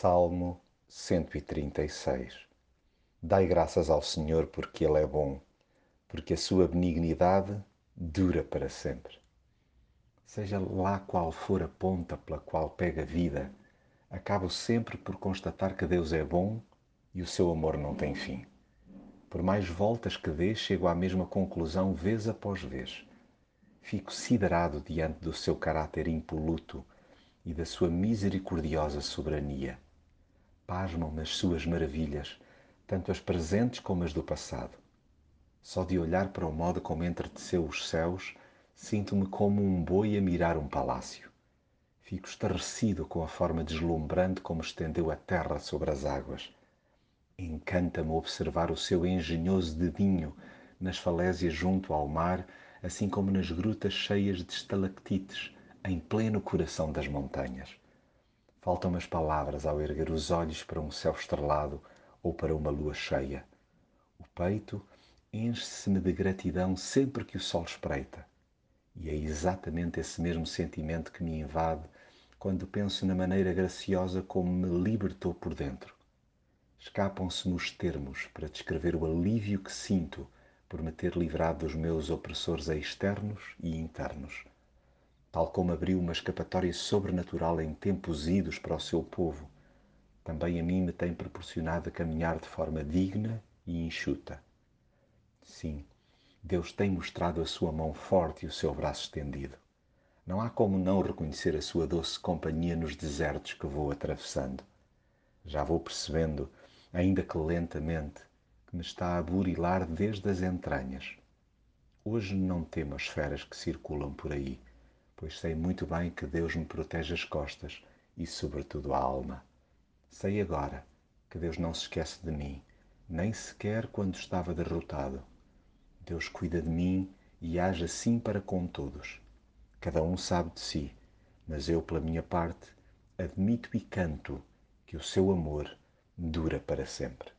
Salmo 136 Dai graças ao Senhor porque Ele é bom, porque a sua benignidade dura para sempre. Seja lá qual for a ponta pela qual pega a vida, acabo sempre por constatar que Deus é bom e o seu amor não tem fim. Por mais voltas que dê, chego à mesma conclusão vez após vez. Fico siderado diante do seu caráter impoluto e da sua misericordiosa soberania. Pasmam nas suas maravilhas, tanto as presentes como as do passado. Só de olhar para o modo como entreteceu os céus, sinto-me como um boi a mirar um palácio. Fico estarrecido com a forma deslumbrante como estendeu a terra sobre as águas. Encanta-me observar o seu engenhoso dedinho nas falésias junto ao mar, assim como nas grutas cheias de estalactites em pleno coração das montanhas. Faltam-me as palavras ao erguer os olhos para um céu estrelado ou para uma lua cheia. O peito enche-se-me de gratidão sempre que o sol espreita. E é exatamente esse mesmo sentimento que me invade quando penso na maneira graciosa como me libertou por dentro. Escapam-se-me os termos para descrever o alívio que sinto por me ter livrado dos meus opressores externos e internos tal como abriu uma escapatória sobrenatural em tempos idos para o seu povo, também a mim me tem proporcionado caminhar de forma digna e enxuta. Sim, Deus tem mostrado a sua mão forte e o seu braço estendido. Não há como não reconhecer a sua doce companhia nos desertos que vou atravessando. Já vou percebendo, ainda que lentamente, que me está a burilar desde as entranhas. Hoje não temo as feras que circulam por aí pois sei muito bem que Deus me protege as costas e, sobretudo, a alma. Sei agora que Deus não se esquece de mim, nem sequer quando estava derrotado. Deus cuida de mim e age assim para com todos. Cada um sabe de si, mas eu, pela minha parte, admito e canto que o seu amor dura para sempre.